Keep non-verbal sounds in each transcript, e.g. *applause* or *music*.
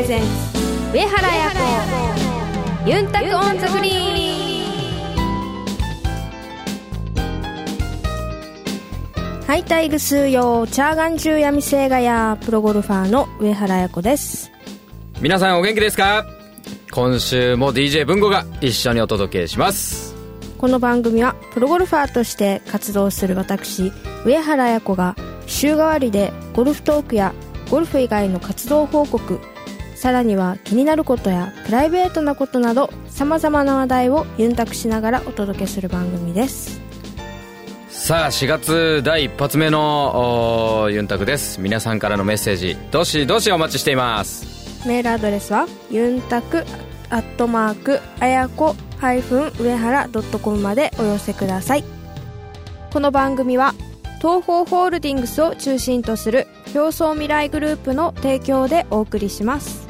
presents 上原彩子ユンタク on the green。はいたいぐすーよーちゃーがんじゅやみせーがやプロゴルファーの上原彩子です。皆さんお元気ですか？今週も DJ 文吾が一緒にお届けします。この番組はプロゴルファーとして活動する私上原彩子が週替わりでゴルフトークやゴルフ以外の活動報告さらには気になることやプライベートなことなどさまざまな話題をユンタクしながらお届けする番組です。さあ4月第一発目のユンタクです。皆さんからのメッセージどしどしお待ちしています。メールアドレスはユンタクアットマークあやこ上原 .com までお寄せください。この番組は東方ホールディングスを中心とする表層未来グループの提供でお送りします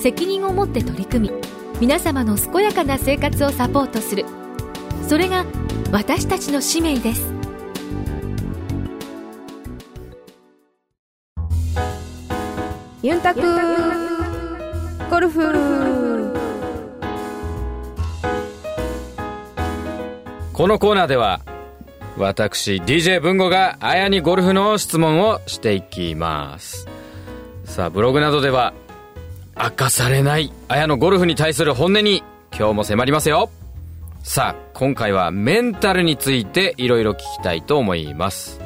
責任を持って取り組み皆様の健やかな生活をサポートする。それが私たちの使命です。ユンタクゴルフ。このコーナーでは私 DJ 文吾があやにゴルフの質問をしていきます。さあブログなどでは明かされないあやのゴルフに対する本音に今日も迫りますよ。さあ今回はメンタルについていろいろ聞きたいと思います。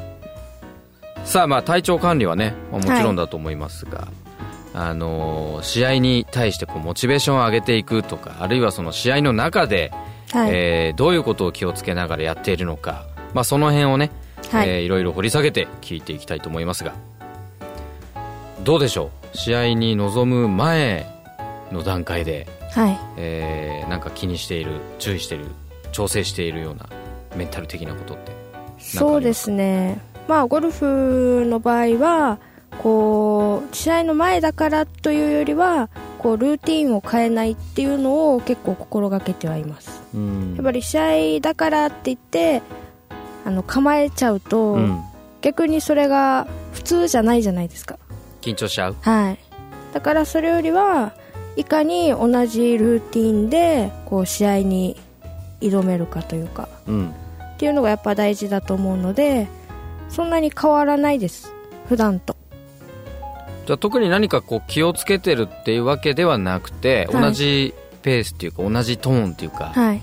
さあまあ体調管理はねもちろんだと思いますが、はい、あのー、試合に対してこうモチベーションを上げていくとかあるいはその試合の中で、はい。えー、どういうことを気をつけながらやっているのか、まあ、その辺をね、はい。えー、いろいろ掘り下げて聞いていきたいと思いますが。どうでしょう？試合に臨む前の段階で、はい。えー、なんか気にしている注意している調整しているようなメンタル的なことってそうですね。まあゴルフの場合はこう試合の前だからというよりはこうルーティンを変えないっていうのを結構心がけてはいます、うん、やっぱり試合だからって言ってあの構えちゃうと、うん、逆にそれが普通じゃないじゃないですか緊張しちゃう？はい。だからそれよりはいかに同じルーティンでこう試合に挑めるかというか、うん、っていうのがやっぱ大事だと思うのでそんなに変わらないです。普段と。じゃあ特に何かこう気をつけてるっていうわけではなくて、はい、同じペースっていうか同じトーンっていうか、はい、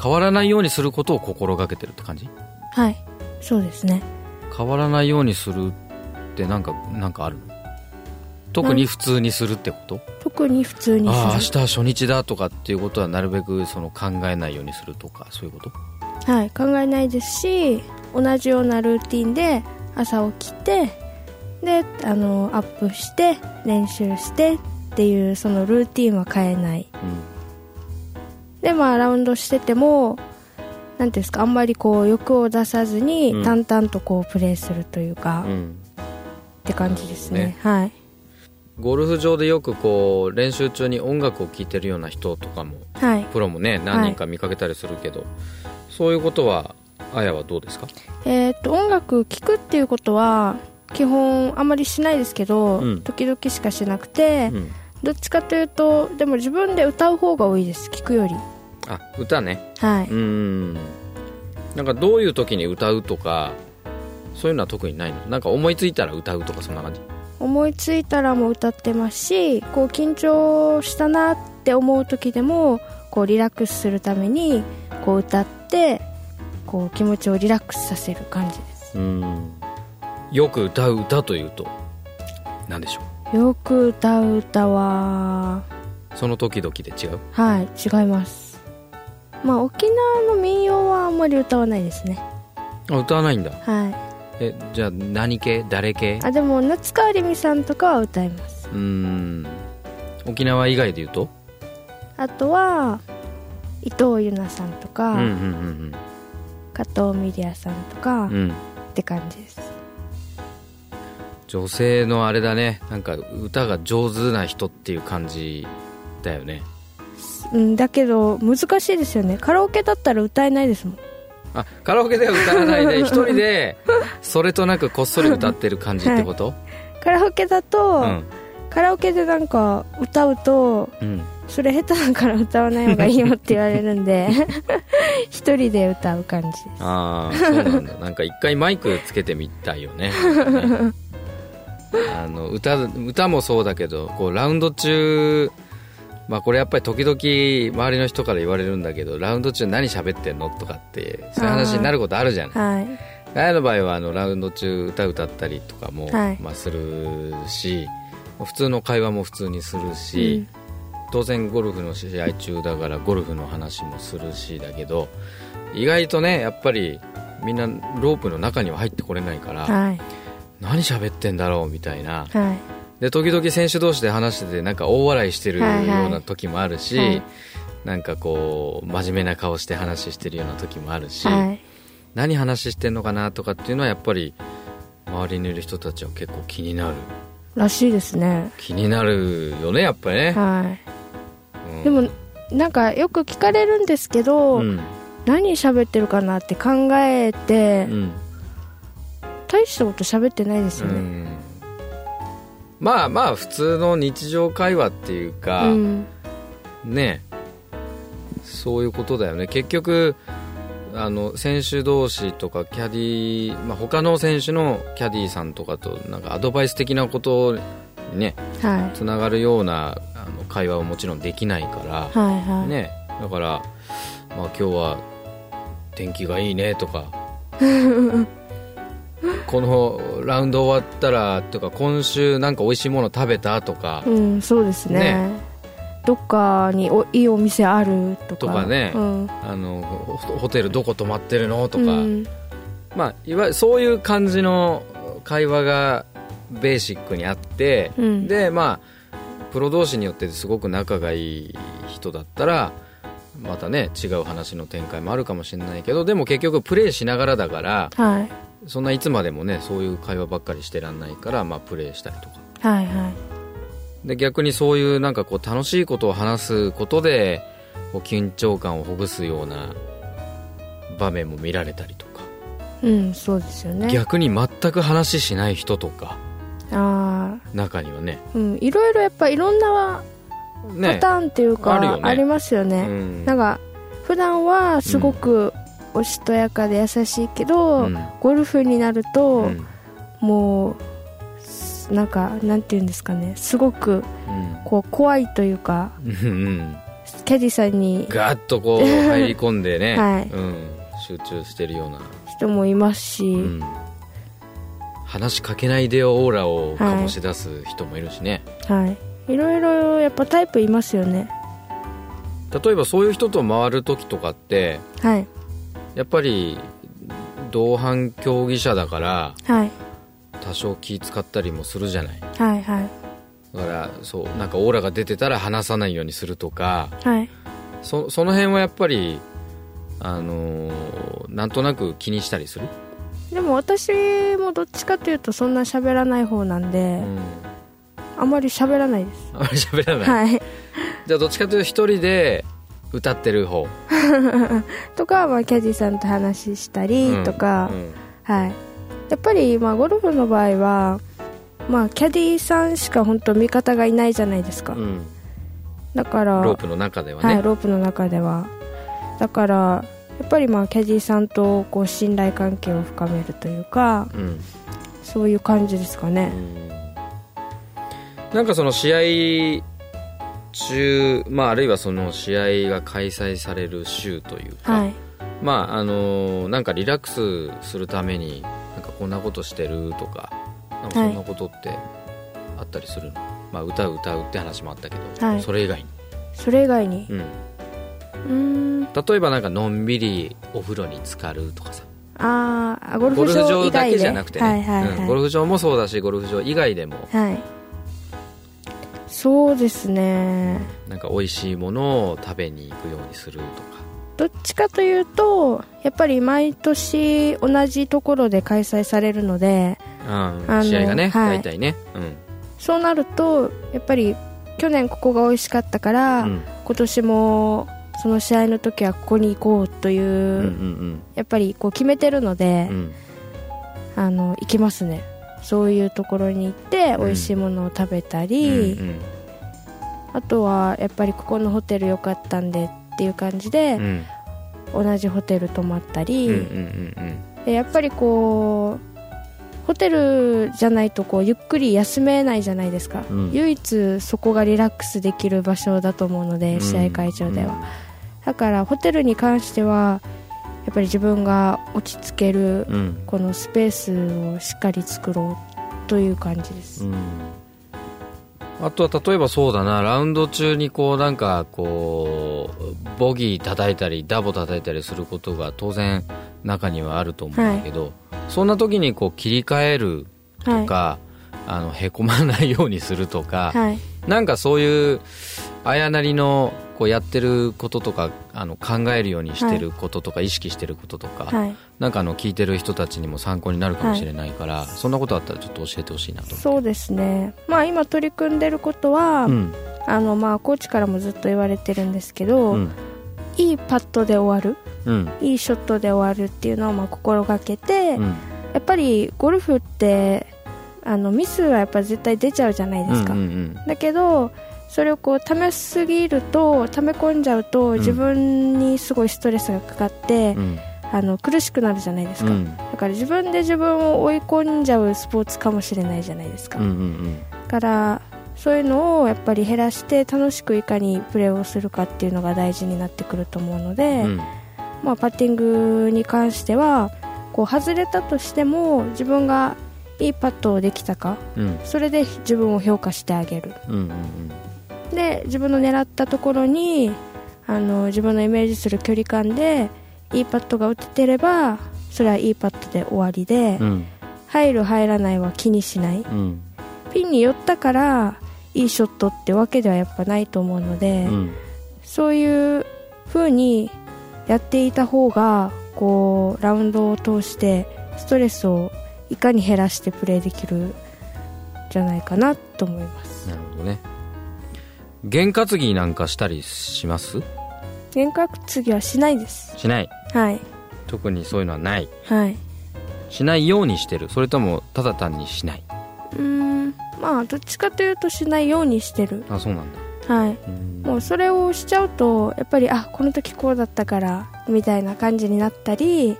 変わらないようにすることを心がけてるって感じはいそうですね変わらないようにするってなんかなんかある特に普通にするってこと？特に普通にする。ああ明日初日だとかっていうことはなるべくその考えないようにするとかそういうこと？はい考えないですし同じようなルーティンで朝起きてであのアップして練習してっていうそのルーティンは変えない、うん、でまあラウンドしてても何ですかあんまりこう欲を出さずに淡々とこうプレーするというか、うん、って感じですね、ね、はい。ゴルフ場でよくこう練習中に音楽を聴いてるような人とかも、はい、プロもね何人か見かけたりするけど、はい、そういうことはあやはどうですか？えー、っと音楽聴くっていうことは基本あんまりしないですけど、うん、時々しかしなくて、うん、どっちかというとでも自分で歌う方が多いです聴くより。あ歌ね。はい。うん。なんかどういう時に歌うとかそういうのは特にないの？なんか思いついたら歌うとかそんな感じ？思いついたらも歌ってますしこう緊張したなって思う時でもこうリラックスするためにこう歌ってこう気持ちをリラックスさせる感じです。うん。よく歌う歌というと何でしょう？よく歌う歌はその時々で違う？はい違います。まあ沖縄の民謡はあんまり歌わないですね。あ歌わないんだ。はいえじゃあ何系？誰系？あでも夏川りみさんとかは歌います。うーん。沖縄以外で言うと？あとは伊藤優奈さんとか、うんうん加藤ミリアさんとか、うんうんうん。って感じです。女性のあれだね。なんか歌が上手な人っていう感じだよね。うんだけど難しいですよね。カラオケだったら歌えないですもんあカラオケでは歌わないで *laughs* 一人でそれとなくこっそり歌ってる感じってこと、カラオケだと、うん。カラオケでなんか歌うとうん。それ下手だから歌わない方がいいよって言われるんで *laughs* 一人で歌う感じです。ああそうなんだ。なんか一回マイクつけてみたいよね。*laughs* あの歌歌もそうだけどこうラウンド中まあこれやっぱり時々周りの人から言われるんだけどラウンド中何喋ってんのとかってそういう話になることあるじゃない。はい。ガヤの場合はあのラウンド中歌歌ったりとかも、はい。まあ、するし普通の会話も普通にするし、当然ゴルフの試合中だからゴルフの話もするしだけど意外とねやっぱりみんなロープの中には入ってこれないから、はい。何喋ってんだろうみたいなはいで時々選手同士で話しててなんか大笑いしてるよはいはい。うな時もあるし、はい。なんかこう真面目な顔して話してるような時もあるし、はい。何話してんのかなとかっていうのはやっぱり周りにいる人たちは結構気になる。らしいですね。気になるよねやっぱりね、はうん。いでもなんかよく聞かれるんですけど、うん。何喋ってるかなって考えて、うん。大したこと喋ってないですよね。うんまあまあ普通の日常会話っていうか、うん。ね。そういうことだよね。結局あの選手同士とかキャディー、まあ、他の選手のキャディーさんとかとなんかアドバイス的なことにねはつながるようなあの会話はもちろんできないから、いはいはい、ね。だから、まあ、今日は天気がいいねとか *laughs* このラウンド終わったらとか今週なんか美味しいもの食べたとか、うんそうですね。ね。どっかにおいいお店あるとか。とかね。うん。あのホホテルどこ泊まってるのとか、うん。まあ、いわゆるそういう感じの会話がベーシックにあって、うん。でまあプロ同士によってすごく仲がいい人だったらまたね違う話の展開もあるかもしれないけどでも結局プレーしながらだからはいそんないつまでもねそういう会話ばっかりしてらんないから、まあ、プレーしたりとか。はいはい。で逆にそういうなんかこう楽しいことを話すことでこう緊張感をほぐすような場面も見られたりとか。うんそうですよね。逆に全く話しない人とか。あ中にはね。あうんいろいろやっぱいろんなパねターンっていうか、あるよね。ありますよね、うん。なんか普段はすごくおしとやかで優しいけど、うん。ゴルフになると、うん。もうすなんかなんていうんですかね。すごくうん。こう怖いというかうんうん。キャディさんにガッとこう *laughs* 入り込んでね、はい。うん、集中してるような、人もいますし、うん、話しかけないでよオーラを醸し出す人もいるしね、はい。いろいろやっぱタイプいますよね。例えばそういう人と回る時とかってはいやっぱり同伴競技者だからはい。多少気使ったりもするじゃない。はいはい。だからそうなんかオーラが出てたら話さないようにするとかはい。そその辺はやっぱりあのーなんとなく気にしたりする、でも私もどっちかというとそんな喋らない方なんで、うん、あまり喋らないです。あまり喋らない、はい。じゃあどっちかというと一人で歌ってる方。*laughs* とか、まあ、キャディさんと話したりとか、うん。はい。やっぱり、まあ、ゴルフの場合は、まあ、キャディさんしか本当味方がいないじゃないですか、うん。だからロープの中ではね、はい、ロープの中では。だからやっぱりまあキャディさんとこう信頼関係を深めるというかうん。そういう感じですかね、なんかその試合中、まあ、あるいはその試合が開催される週というか、はい。まああのなんかリラックスするためになんかこんなことしてるとかなんかそんなことってあったりするの、まあ、歌う歌うって話もあったけど、はい。それ以外に、それ以外に？うん、うーん。例えばなんかのんびりお風呂に浸かるとかさ。あゴルゴルフフ場場だけじゃなくてね、はいはいはい、うんゴルフ場もそうだしゴルフ場以外でもはいそうですね。なんか美味しいものを食べに行くようにするとか。どっちかというとやっぱり毎年同じところで開催されるのでうん。の試合がね、はい。大体ね。うん。そうなるとやっぱり去年ここが美味しかったから、うん。今年もその試合の時はここに行こうという、うんうんやっぱりこう決めてるので、うんうん。あの行きますねそういうところに行って美味しいものを食べたり、うんあとはやっぱりここのホテル良かったんでっていう感じでうん。うん同じホテル泊まったり、うんうんうん。でやっぱりこうホテルじゃないとこうゆっくり休めないじゃないですか、うん。唯一そこがリラックスできる場所だと思うので、うん。試合会場では、だからホテルに関してはやっぱり自分が落ち着けるこのスペースをしっかり作ろうという感じです、うん。あとは例えばそうだなラウンド中にこうなんかこうボギー叩いたりダボ叩いたりすることが当然中にはあると思うんだけど、そんな時にこう切り替えるはい。とか、あのへこまないようにするとか、はい。なんかそういうあやなりのこうやってることとかあの考えるようにしてることとか、意識してることとか、はい。なんかあの聞いてる人たちにも参考になるかもしれないから、そんなことあったらちょっと教えてほしいなと思そうですね。まあ今取り組んでることは、うん。あのまあコーチからもずっと言われてるんですけど、うん。いいパットで終わるうん。いいショットで終わるっていうのをまあ心がけて、うん。やっぱりゴルフってあのミスはやっぱ絶対出ちゃうじゃないですか、うんうん。だけどそれをこう溜めすぎると溜め込んじゃうとん。自分にすごいストレスがかかって、うん。うんあの苦しくなるじゃないですか、うん。だから自分で自分を追い込んじゃうスポーツかもしれないじゃないですか、うんうんだからそういうのをやっぱり減らして楽しくいかにプレーをするかっていうのが大事になってくると思うので、うん。まあ、パッティングに関してはこう外れたとしても自分がいいパットをできたかうん。それで自分を評価してあげる。うんうんで自分の狙ったところにあの自分のイメージする距離感でいいパットが打ててればそれはいいパットで終わりで、うん。入る入らないは気にしない。うん。ピンに寄ったからいいショットってわけではやっぱないと思うので、うん。そういう風にやっていた方がこうラウンドを通してストレスをいかに減らしてプレーできるんじゃないかなと思います。なるほどね験担ぎなんかしたりします？幻覚次はしないです。しない。はい。特にそういうのはない。はい。しないようにしてる。それともただ単にしない？うーん。まあどっちかというとしないようにしてる。あそうなんだ。はい。うん。もうそれをしちゃうとやっぱりあこの時こうだったからみたいな感じになったり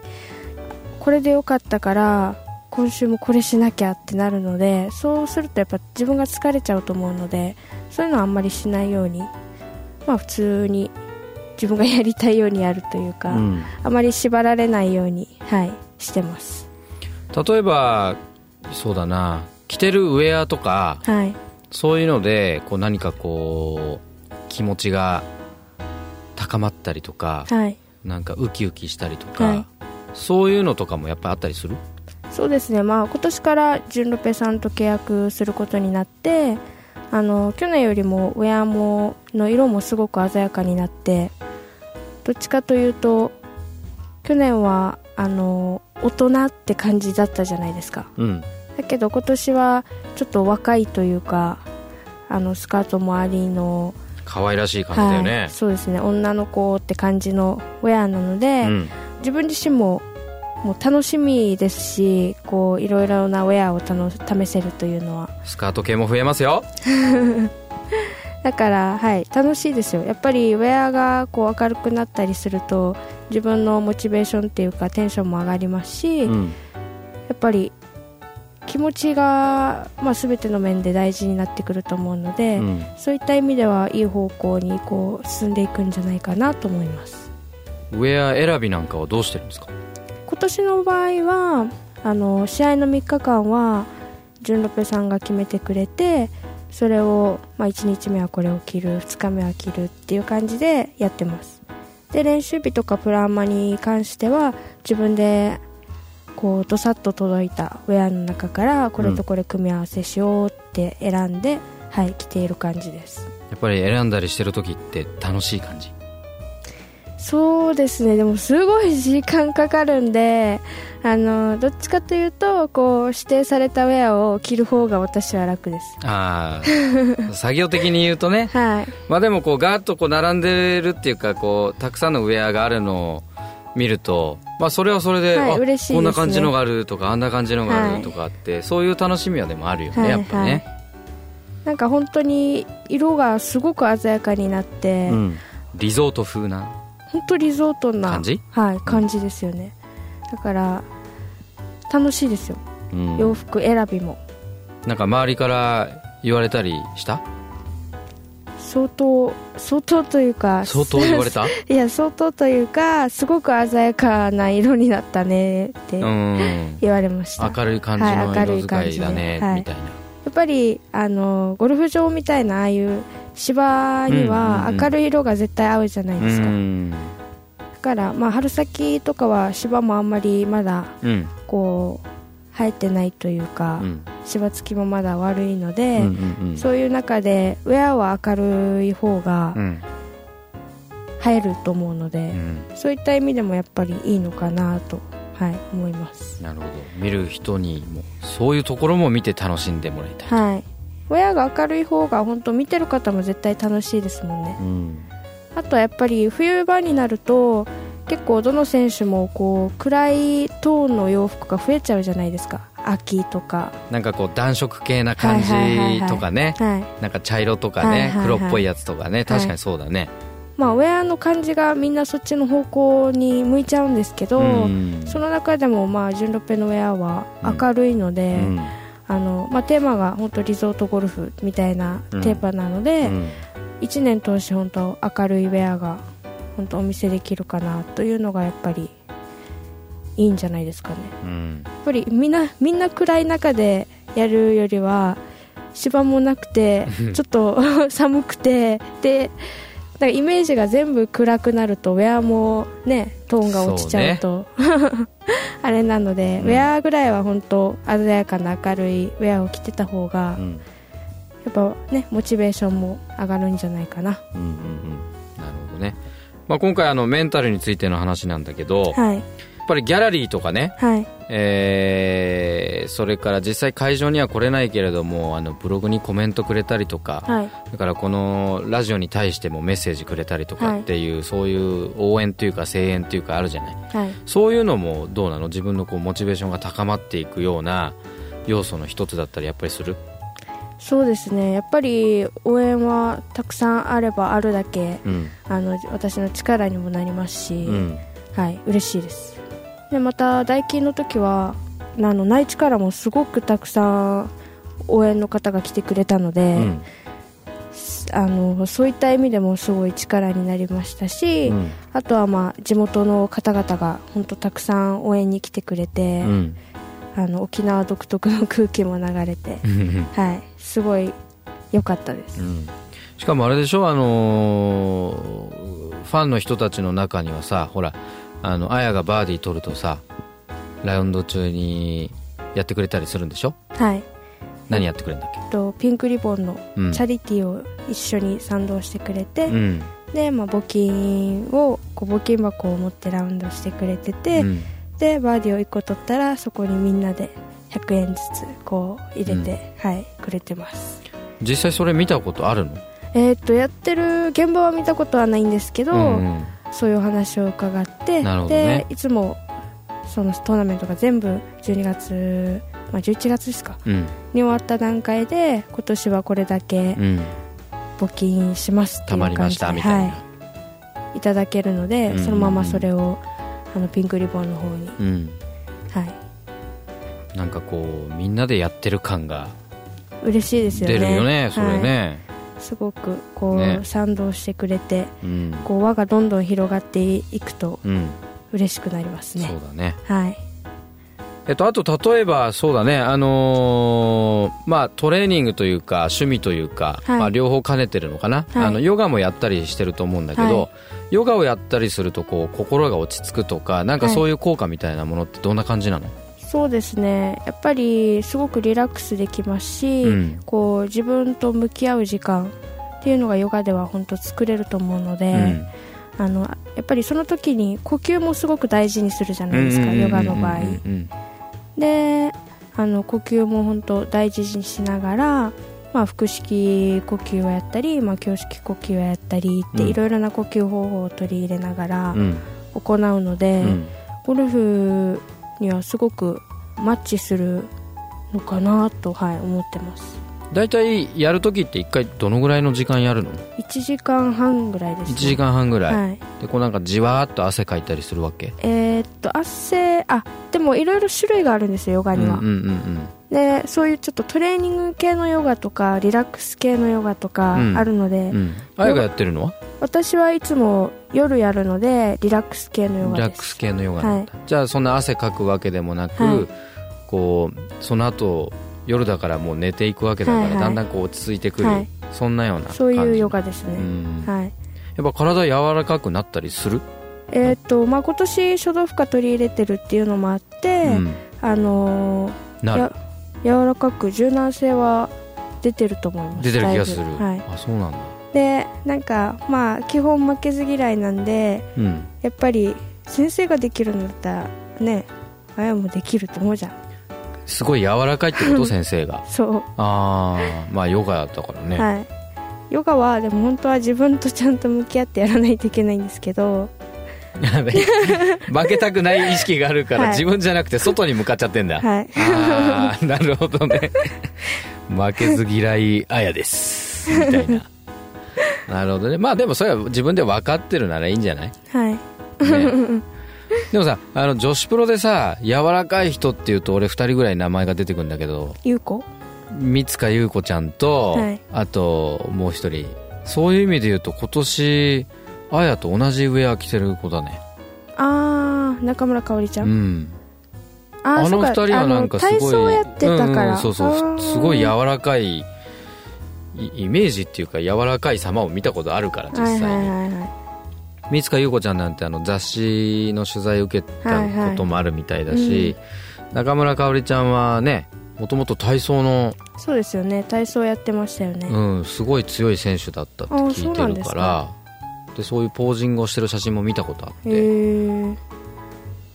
これでよかったから今週もこれしなきゃってなるのでそうするとやっぱ自分が疲れちゃうと思うのでそういうのはあんまりしないようにまあ普通に自分がやりたいようにやるというか、うん。あまり縛られないようにはいしてます。例えばそうだな着てるウェアとかはい。そういうのでこう何かこう気持ちが高まったりとかはい。なんかウキウキしたりとか、はい。そういうのとかもやっぱあったりする？そうですね、まあ、今年から純ロペさんと契約することになってあの去年よりもウェアもの色もすごく鮮やかになってどっちかというと去年はあの大人って感じだったじゃないですか。うん。だけど今年はちょっと若いというかあのスカート周りの、可愛らしい感じだよね、はい、そうですね。女の子って感じのウェアなので、うん。自分自身ももう楽しみですしこういろいろなウェアを楽試せるというのは。スカート系も増えますよ。*laughs* だから、はい、楽しいですよ。やっぱりウェアがこう明るくなったりすると自分のモチベーションっていうかテンションも上がりますし、やうん。っぱり気持ちが、まあ、全ての面で大事になってくると思うので、うん。そういった意味ではいい方向にこう進んでいくんじゃないかなと思います。ウェア選びなんかはどうしてるんですか？今年の場合はあの試合の3日間は純ロペさんが決めてくれてそれを、まあ、1日目はこれを着る2日目は着るっていう感じでやってます。で練習日とかプランマに関しては自分でこうどさっと届いたウェアの中からこれとこれ組み合わせしようって選んで、はい着ている感じです。やっぱり選んだりしてる時って楽しい感じ？そうですね。でもすごい時間かかるんであのどっちかというとこう指定されたウェアを着る方が私は楽です。ああ *laughs* 作業的に言うとね。はい。まあでもこうガーッとこう並んでるっていうかこうたくさんのウェアがあるのを見るとまあそれはそれで、はいあ嬉しいね。こんな感じのがあるとかあんな感じのがあるとかあって、そういう楽しみはでもあるよね、はいやっぱね、なんか本当に色がすごく鮮やかになって、うん、リゾート風な本当リゾートな感じ？はい、感じですよね。だから楽しいですよ、うん。洋服選びも。なんか周りから言われたりした？相当相当というか相当言われた？*laughs* いや相当というかすごく鮮やかな色になったねってうん。言われました、明るい感じはいの明るい感色使いだね、はい。みたいな。やっぱりあのゴルフ場みたいなああいう芝にうんうんはうん。明るい色が絶対合うじゃないですか、うん。だから、まあ、春先とかは芝もあんまりまだうん。こう生えてないというか、うん。芝付きもまだ悪いので、うんうんうん。そういう中でウェアは明るい方がうん。映えると思うので、うん。そういった意味でもやっぱりいいのかなと、はい、思います、なるほど。見る人にもそういうところも見て楽しんでもらいたい、はい、ウェアが明るい方が本当見てる方も絶対楽しいですもんね。うん。あとはやっぱり冬場になると結構どの選手もこう暗いトーンの洋服が増えちゃうじゃないですか。秋とか、なんかこう暖色系な感じとかね。はいなんか茶色とかね、はいはいはい黒っぽいやつとかね。確かにそうだね、まあ、ウェアの感じがみんなそっちの方向に向いちゃうんですけど、うん。その中でもまあジュンロペのウェアは明るいので、うんあのまあ、テーマが本当リゾートゴルフみたいなテーマなので、うん。1年通して本当明るいウェアが本当お見せできるかなというのがやっぱりいいんじゃないですかね。うん。やっぱりみんなみんな暗い中でやるよりは芝もなくて *laughs* ちょっと *laughs* 寒くてでだからイメージが全部暗くなるとウェアもねトーンが落ちちゃうと。*laughs* あれなので、うん。ウェアぐらいは本当鮮やかな明るいウェアを着てた方が、うん。やっぱねモチベーションも上がるんじゃないかな。うんうんうん。なるほどね、まあ、今回あのメンタルについての話なんだけど、はいぱりギャラリーとかね、はい。えーそれから実際会場には来れないけれどもあのブログにコメントくれたりとか、はい。だからこのラジオに対してもメッセージくれたりとかっていう、そういう応援というか声援というかあるじゃない。はい。そういうのもどうなの？自分のこうモチベーションが高まっていくような要素の一つだったりやっぱりする？そうですね。やっぱり応援はたくさんあればあるだけうん。あの私の力にもなりますし、うん。はい。嬉しいですでまた大金の時はあの内地からもすごくたくさん応援の方が来てくれたので、うん。あのそういった意味でもすごい力になりましたし、うん。あとはまあ地元の方々が本当たくさん応援に来てくれて、うん。あの沖縄独特の空気も流れて、はい、すごい良かったです、うん。しかもあれでしょあのーファンの人たちの中にはさほらあのあやがバーディー取るとさラウンド中にやってくれたりするんでしょ？はい。何やってくれるんだっけ？とピンクリボンのうん。チャリティーを一緒に賛同してくれて、うん。で、まあ、募金をこう募金箱を持ってラウンドしてくれてて、うん。でバーディーを1個取ったらそこにみんなで100円ずつこう入れて、はいくれてます。実際それ見たことあるの？えーっとやってる現場は見たことはないんですけど、うんそういうお話を伺って、ね。でいつもそのトーナメントが全部12月、まあ、11月ですかうん。に終わった段階で今年はこれだけうん。募金しますっていうたまりまし感じでたみたいな、はい、いただけるので、うん。そのままそれをあのピンクリボンの方に、うん。はい、なんかこうみんなでやってる感が嬉しいですよね。出るよねそれはい。ね、すごくこう、ね。賛同してくれてうん。こう輪がどんどん広がっていくとうん。嬉しくなりますね。そうだね。はい。えっと、あと例えばそうだね、あのーまあ、トレーニングというか趣味というか、はい。まあ、両方兼ねてるのかな、はい。あのヨガもやったりしてると思うんだけど、はい。ヨガをやったりするとこう心が落ち着くとかなんかそういう効果みたいなものってどんな感じなの、そうですね。やっぱりすごくリラックスできますし、うん。こう自分と向き合う時間っていうのがヨガでは本当作れると思うので、うん。あのやっぱりその時に呼吸もすごく大事にするじゃないですか、ヨガの場合、であの呼吸も本当大事にしながら、まあ、腹式呼吸をやったり、まあ、胸式呼吸をやったりって、うん。いろいろな呼吸方法を取り入れながらうん。行うので、うん。ゴルフにはすごくマッチするのかなと、はい、思ってます。大体やるときって1回どのぐらいの時間やるの？1時間半ぐらいです、1ね、時間半ぐらい、はい。でこうなんかじわーっと汗かいたりするわけ？えーっと汗あでもいろいろ種類があるんですよヨガには、うんうんうんでそういうちょっとトレーニング系のヨガとかリラックス系のヨガとかうん。あるので、あやがやってるのは？私はいつも夜やるのでリラックス系のヨリガです。ラックス系のヨガなんだ、じゃあそんな汗かくわけでもなく、はい。こうその後夜だからもう寝ていくわけだから、はいはい。だんだんこう落ち着いてくる、はい。そんなような感じ。そういうヨガですね、うん。はい。やっぱ体柔らかくなったりする、えーっとまあ、今年書道負荷取り入れてるっていうのもあって、うん、あのーなる。や柔らかく柔軟性は出てると思います。出てる気がする、はい、あそうなんだ。でなんかまあ基本負けず嫌いなんでうん。やっぱり先生ができるんだったらねあやもできると思うじゃん。すごい柔らかいってこと？*laughs* 先生が。そう、ああまあヨガだったからね、はい。ヨガはでも本当は自分とちゃんと向き合ってやらないといけないんですけど *laughs* 負けたくない意識があるから、はい。自分じゃなくて外に向かっちゃってんだ、はい。ああなるほどね。*laughs* 負けず嫌いあやです。みたいな。なるほどね。まあでもそれは自分で分かってるならいいんじゃない、はい。ね、*laughs* でもさあの女子プロでさ柔らかい人っていうと俺2人ぐらい名前が出てくるんだけど。ゆうこ三塚優子ちゃんと、はい。あともう一人。そういう意味で言うと今年あやと同じウェア着てる子だね。ああ中村かおりちゃ、うん。んあーあの二人はなんかすごい体操やってたから、うんうんそうそうすごい柔らかいイイメージっていうか柔らかい様を見たことあるから実際に、はいはいはいはい。三塚優子ちゃんなんてあの雑誌の取材を受けたこともあるみたいだし、はいはい。中村かおりちゃんはねもともと体操の、そうですよね。体操やってましたよね、うん、すごい強い選手だったってあ聞いてるからでそういうポージングをしてる写真も見たことあっへてえ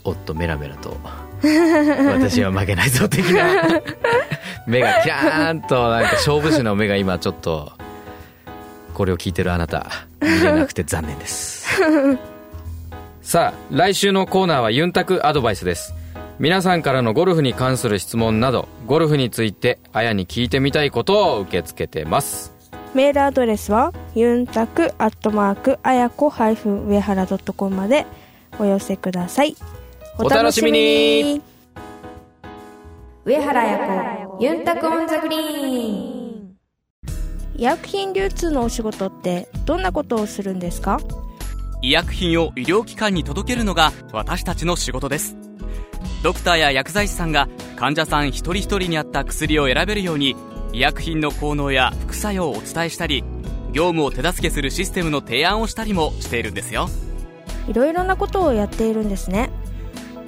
おっとメラメラと私は負けないぞ的な *laughs* 目がキラーンとなんか勝負師の目が今ちょっとこれを聞いてるあなた見れなくて残念です。*laughs* さあ来週のコーナーはユンタクアドバイスです。皆さんからのゴルフに関する質問などゴルフについてあやに聞いてみたいことを受け付けてますメールアドレスはユンタクアットマークあやこ上原 .com までお寄せください。お楽しみに。上原彩子ユンタクオンザグリーン。医薬品流通のお仕事ってどんなことをするんですか？医薬品を医療機関に届けるのが私たちの仕事ですドクターや薬剤師さんが患者さん一人一人に合った薬を選べるように医薬品の効能や副作用をお伝えしたり業務を手助けするシステムの提案をしたりもしているんですよ。いろいろなことをやっているんですね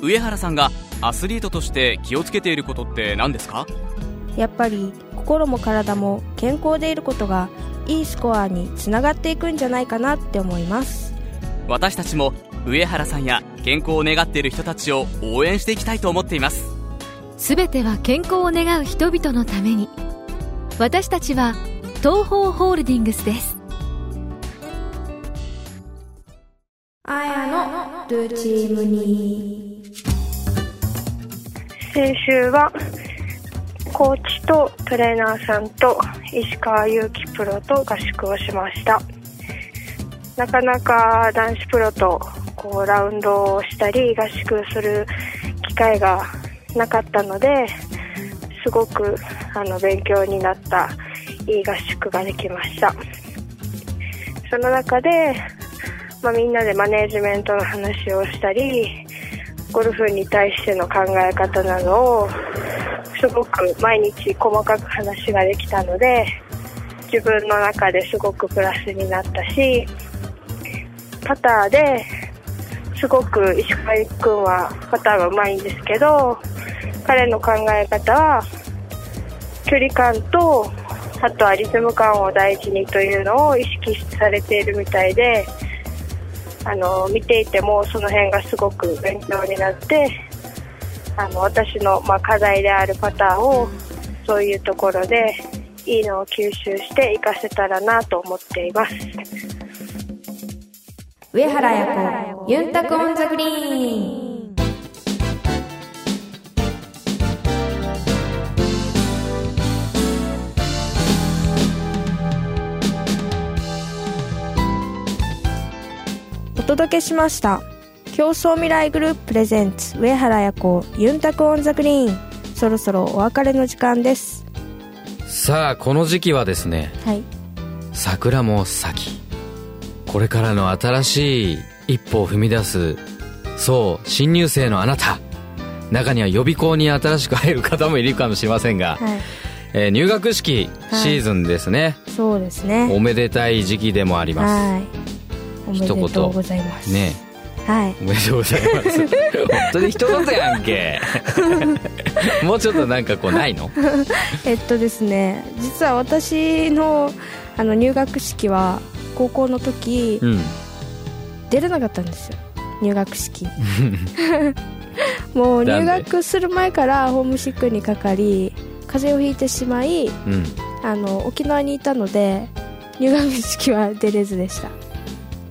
上原さんがアスリートとして気をつけていることって何ですか？やっぱり心も体も健康でいることがいいスコアにつながっていくんじゃないかなって思います。私たちも上原さんや健康を願っている人たちを応援していきたいと思っています。すべては健康を願う人々のために。私たちは東方ホールディングスです。あやのルーチームに先週はコーチとトレーナーさんと石川祐希プロと合宿をしました。なかなか男子プロとこうラウンドをしたり合宿する機会がなかったのですごくあの勉強になったいい合宿ができました。その中で、まあ、みんなでマネージメントの話をしたりゴルフに対しての考え方などをすごく毎日細かく話ができたので自分の中ですごくプラスになったしパターですごく石川君はパターンがうまいんですけど彼の考え方は距離感とあとはリズム感を大事にというのを意識されているみたいであの見ていてもその辺がすごく勉強になってあの私の、まあ、課題であるパターンをそういうところでいいのを吸収して活かせたらなと思っています。上原彩子ユンタク on the gree n。お届けしました。競争未来グループ presents 上原彩子ユンタク on the green。そろそろお別れの時間です。さあこの時期はですねはい。桜も咲きこれからの新しい一歩を踏み出すそう新入生のあなた。中には予備校に新しく入る方もいるかもしれませんが、はい。えー入学式シーズンですね、そうですね。おめでたい時期でもありまはい。おめでとうございます。すねはい。おめでとうございます。本当に一言やんけ。*laughs* もうちょっとなんかこうないの？*laughs* えっとですね実は私のあの入学式は高校の時、うん。出れなかったんですよ。入学式。*laughs* もう入学する前からホームシックにかかり風邪をひいてしまいうん。あの沖縄にいたので入学式は出れずでした。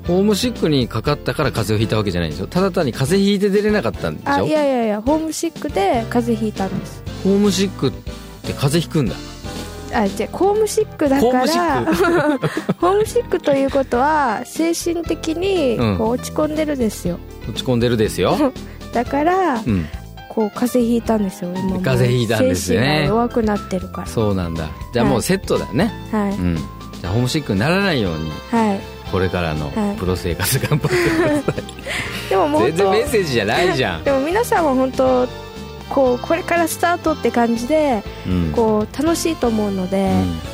ホームシックにかかったから風邪をひいたわけじゃないんですよ。ただ単に風邪ひいて出れなかったんでしょ？あいやいやいやホームシックで風邪ひいたんです。ホームシックって風邪ひくんだあじゃあホームシックだからホームシックということは精神的にうん。こう落ち込んでるですよ、落ち込んでるですよ、*laughs* だからうん、こう風邪ひいたんですよ今風邪ひいたんですね。弱くなってるかそうなんだ。じゃあもうセットだね、らはい、うん。じゃあホームシックにならないようにはい。これからのはい。プロ生活頑張ってください、でももう全然本メッセージじゃないじゃん。当、でも皆さんは本当こうこれからスタートって感じでうん。こう楽しいと思うので、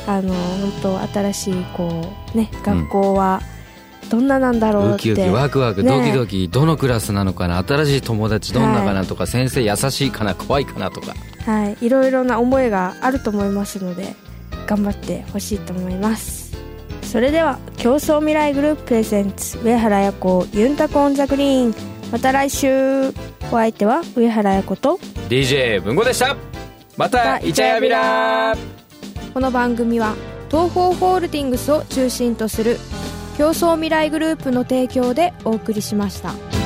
うん。あの本当新しいこうね学校はどんななんだろうって、ウキウキワクワクね。ドキドキどのクラスなのかな新しい友達どんなかなとか、先生優しいかな怖いかなとか。はい、いろいろな思いがあると思いますので頑張ってほしいと思います。それでは競争未来グループプレゼンツ上原彩子ユンタコオンザグリーン。また来週。お相手は上原彩子と DJ 文吾でしたまたイチャヤビラこの番組は東方ホールディングスを中心とする競争未来グループの提供でお送りしました。